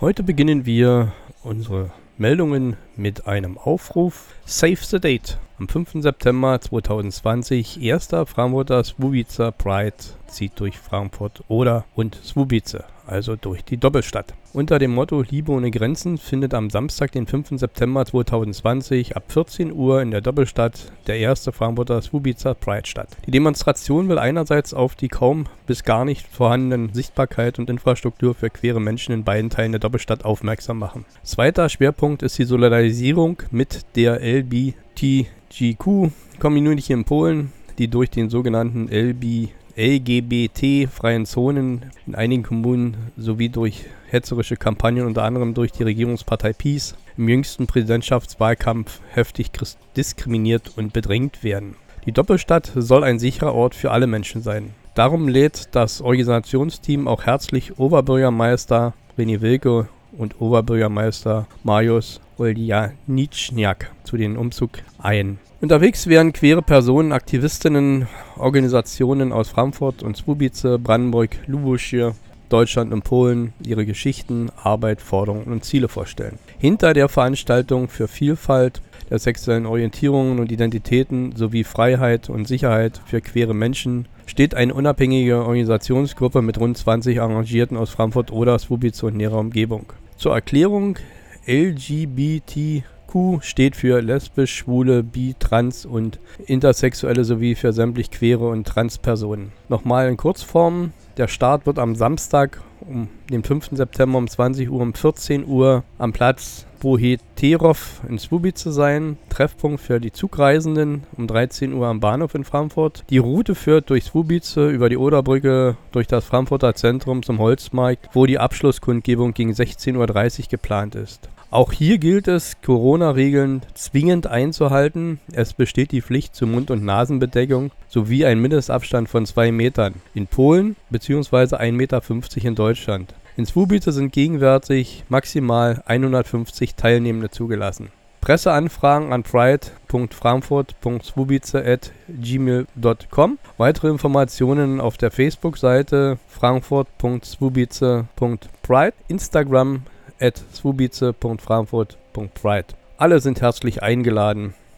Heute beginnen wir unsere Meldungen mit einem Aufruf. Save the Date. Am 5. September 2020, erster Frankfurter Swubice Pride zieht durch Frankfurt oder und Swubice, also durch die Doppelstadt. Unter dem Motto Liebe ohne Grenzen findet am Samstag, den 5. September 2020 ab 14 Uhr in der Doppelstadt der erste Frankfurter Swubice Pride statt. Die Demonstration will einerseits auf die kaum bis gar nicht vorhandenen Sichtbarkeit und Infrastruktur für queere Menschen in beiden Teilen der Doppelstadt aufmerksam machen. Zweiter Schwerpunkt ist die Solidarisierung mit der LBTGQ-Community in Polen, die durch den sogenannten LB LGBT-freien Zonen in einigen Kommunen sowie durch hetzerische Kampagnen, unter anderem durch die Regierungspartei Peace, im jüngsten Präsidentschaftswahlkampf heftig diskriminiert und bedrängt werden. Die Doppelstadt soll ein sicherer Ort für alle Menschen sein. Darum lädt das Organisationsteam auch herzlich Oberbürgermeister René Wilke und Oberbürgermeister Marius Oljanitschniak zu den Umzug ein. Unterwegs werden queere Personen, Aktivistinnen, Organisationen aus Frankfurt und Swubice, Brandenburg, Lubusche, Deutschland und Polen ihre Geschichten, Arbeit, Forderungen und Ziele vorstellen. Hinter der Veranstaltung für Vielfalt der sexuellen Orientierungen und Identitäten sowie Freiheit und Sicherheit für queere Menschen steht eine unabhängige Organisationsgruppe mit rund 20 Engagierten aus Frankfurt oder Swubice und näherer Umgebung. Zur Erklärung LGBT Q steht für lesbisch, schwule, bi, trans und intersexuelle sowie für sämtlich queere und trans Personen. Nochmal in Kurzform. Der Start wird am Samstag, um den 5. September um 20 Uhr um 14 Uhr am Platz Boheterov in Swubice sein. Treffpunkt für die Zugreisenden um 13 Uhr am Bahnhof in Frankfurt. Die Route führt durch Swubice über die Oderbrücke durch das Frankfurter Zentrum zum Holzmarkt, wo die Abschlusskundgebung gegen 16.30 Uhr geplant ist. Auch hier gilt es, Corona-Regeln zwingend einzuhalten. Es besteht die Pflicht zur Mund- und Nasenbedeckung sowie ein Mindestabstand von zwei Metern in Polen bzw. 1,50 Meter in Deutschland. In Swubice sind gegenwärtig maximal 150 Teilnehmende zugelassen. Presseanfragen an pride.frankfurt.swubice.gmail.com Weitere Informationen auf der Facebook-Seite frankfurt.swubice.pride Instagram at swubice.frankfurt.pride. Alle sind herzlich eingeladen.